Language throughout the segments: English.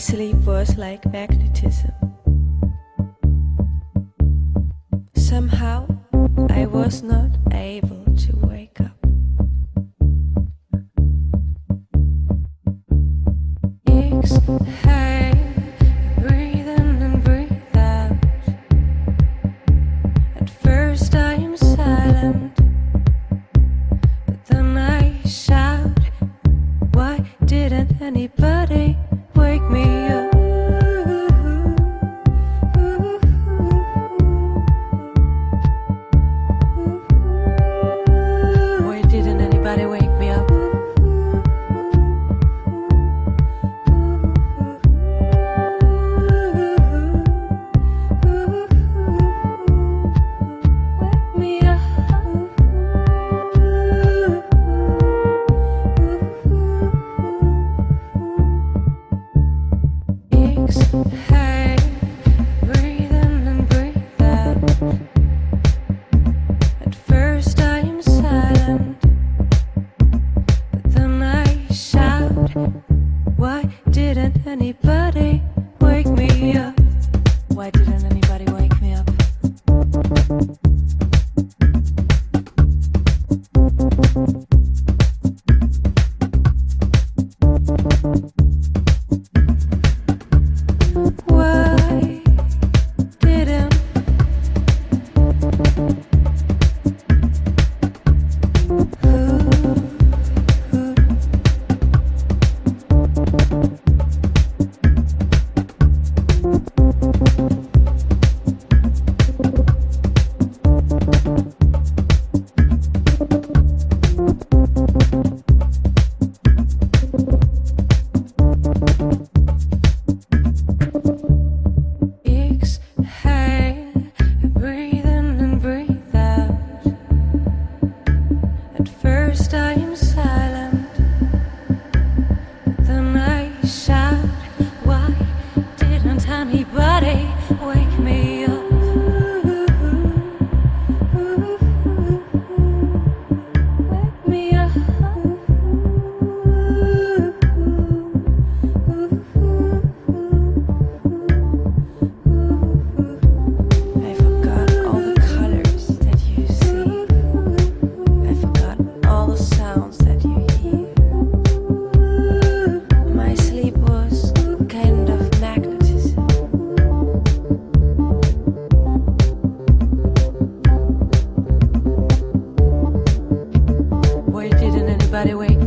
sleep was like magnetism. body weight.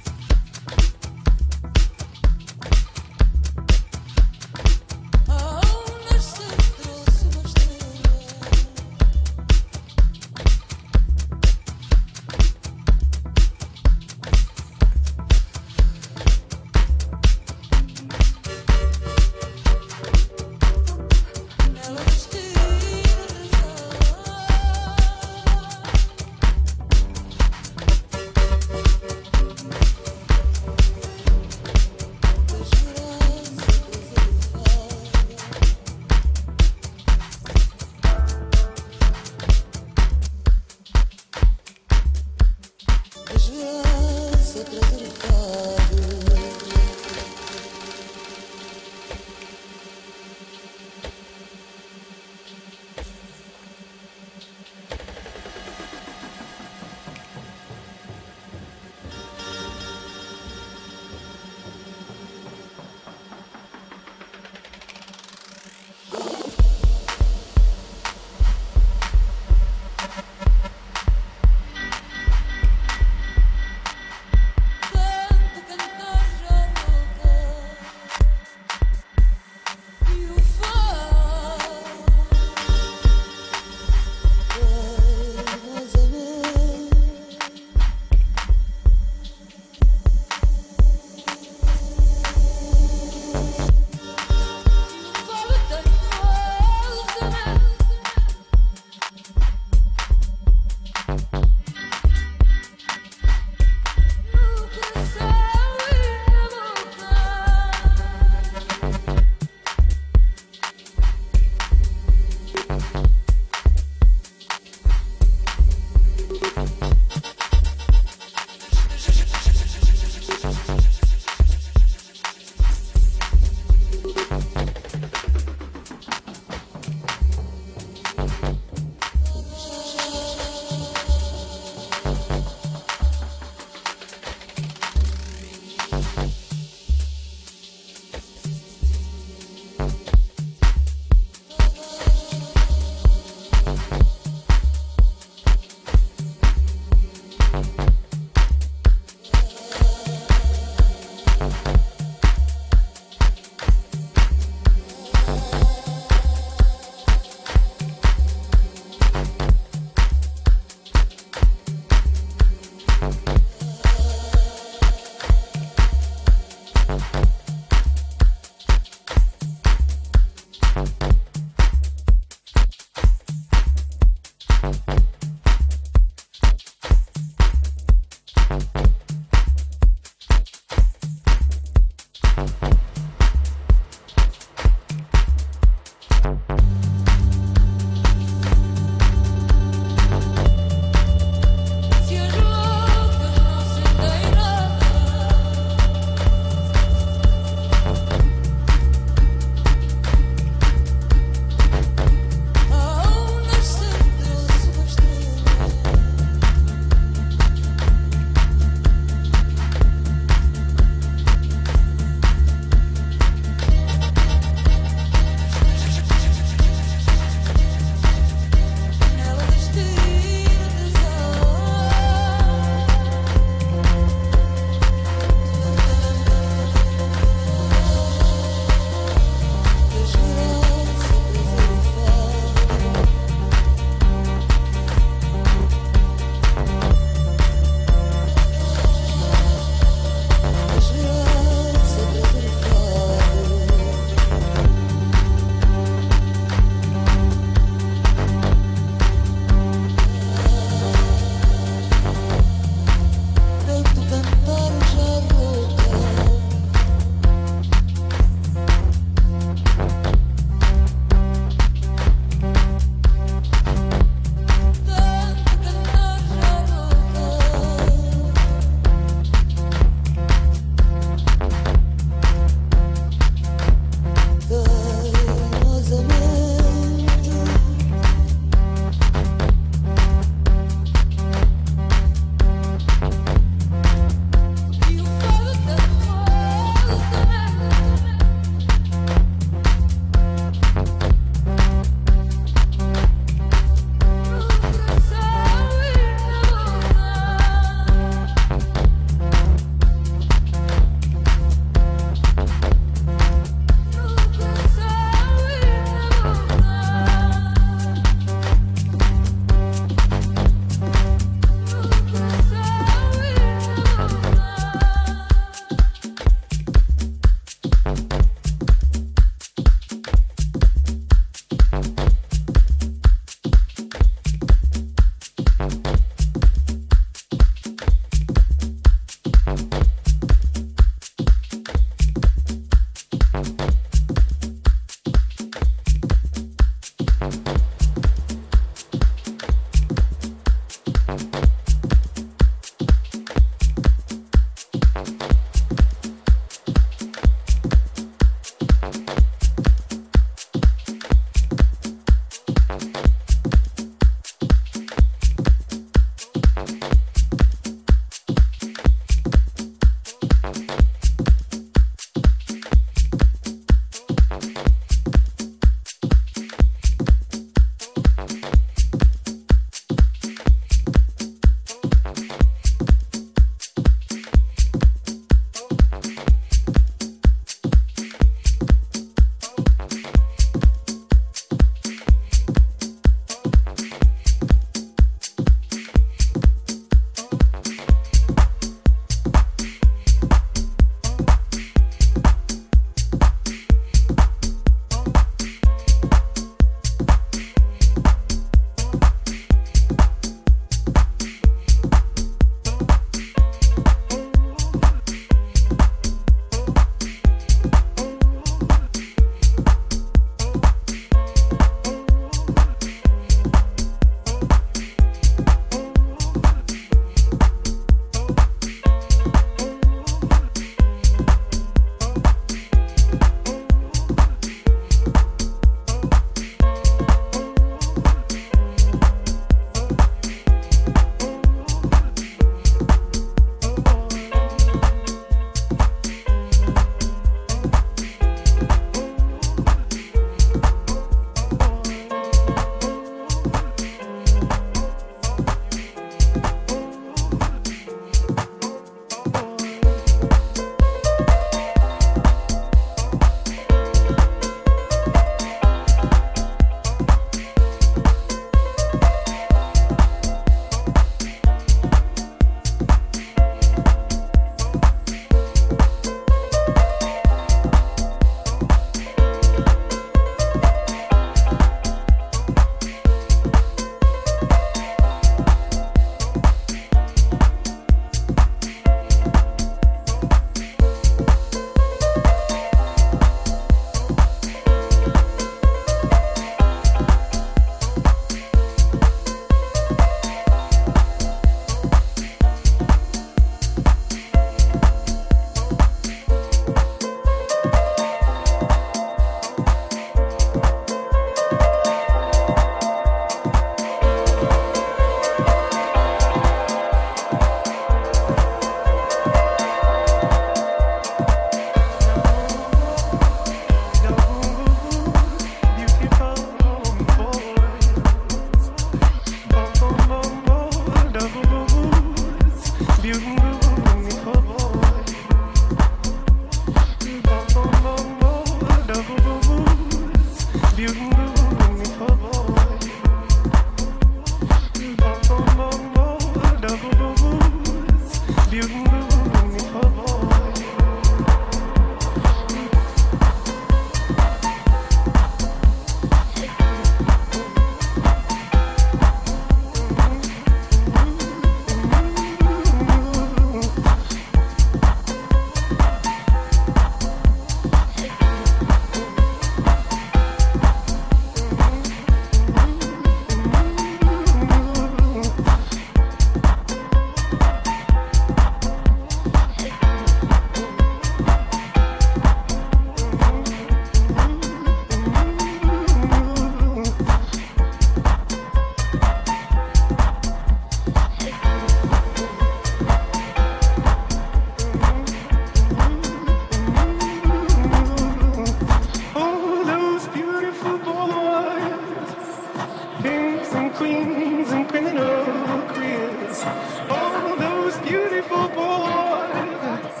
All those beautiful boys.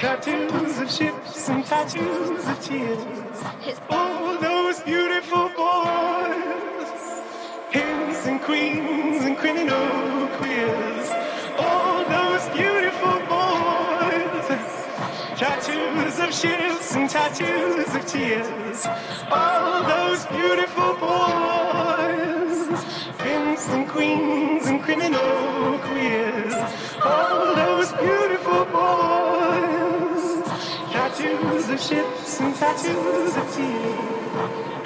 Tattoos of ships and tattoos of tears. All those beautiful boys. Kings and queens and criminal queers. All those beautiful boys. Tattoos of ships and tattoos of tears. All those beautiful boys kings and queens and criminal queers, all those beautiful boys, tattoos of ships and tattoos of tears.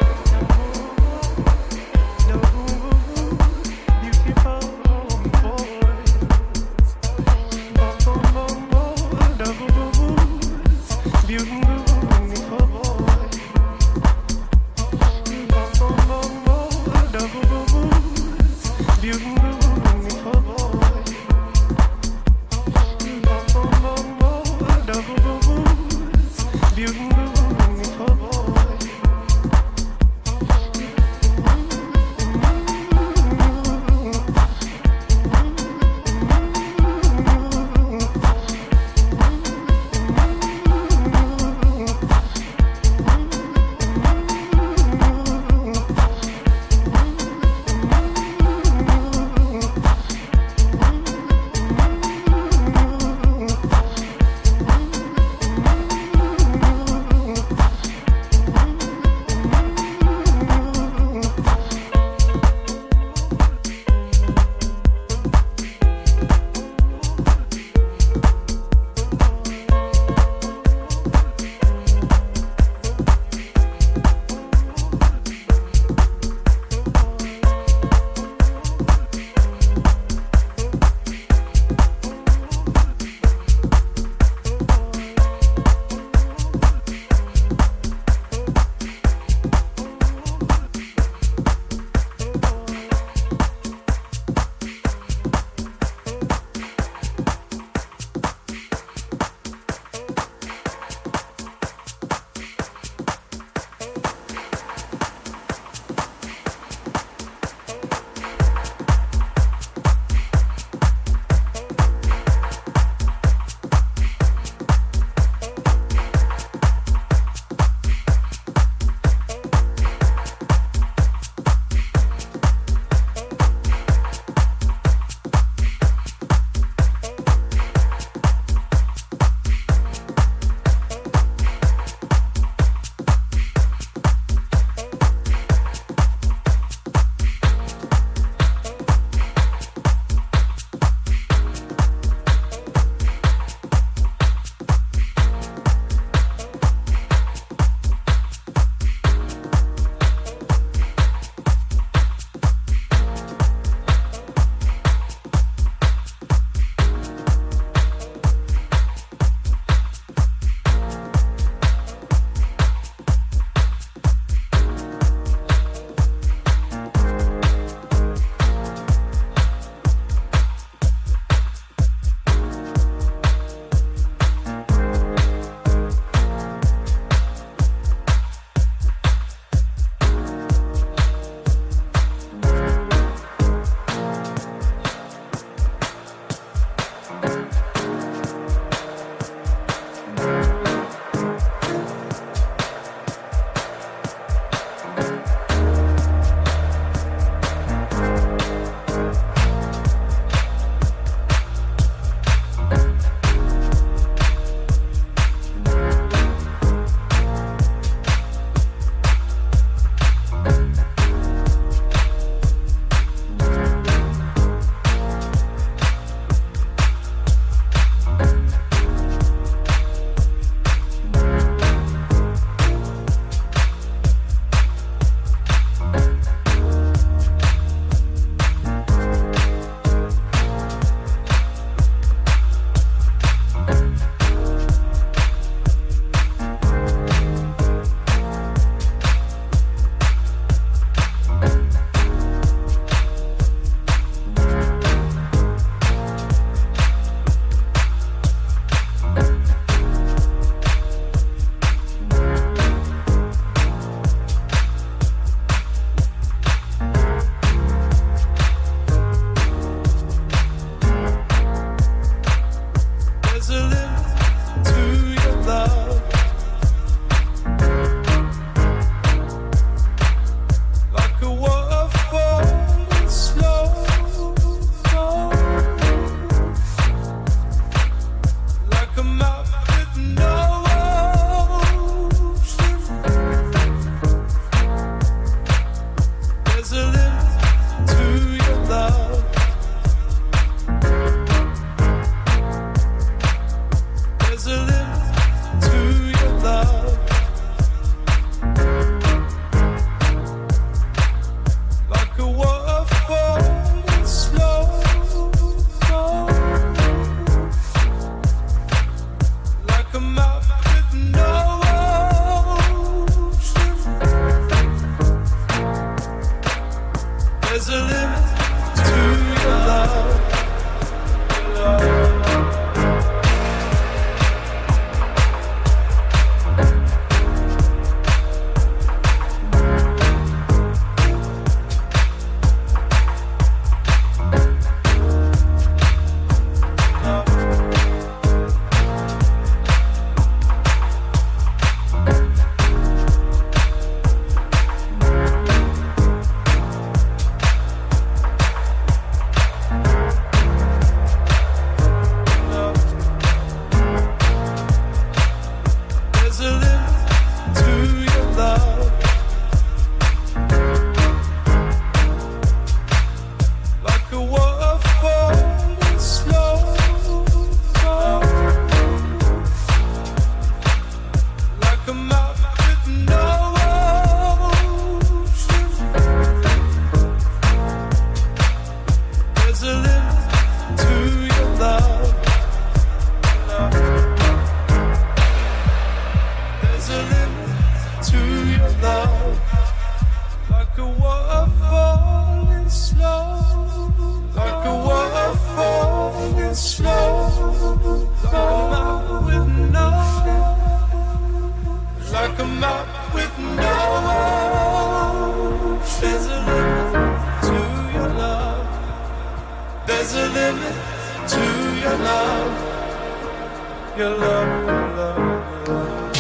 your love, your love, your love.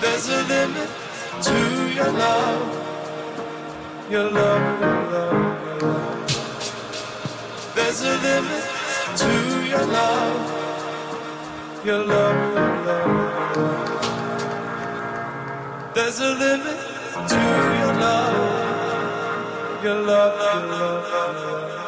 There's a limit to your love, your love, your love, your love. There's a limit to your love, your love, your love, your love. There's a limit to your love, your love, your love, your love.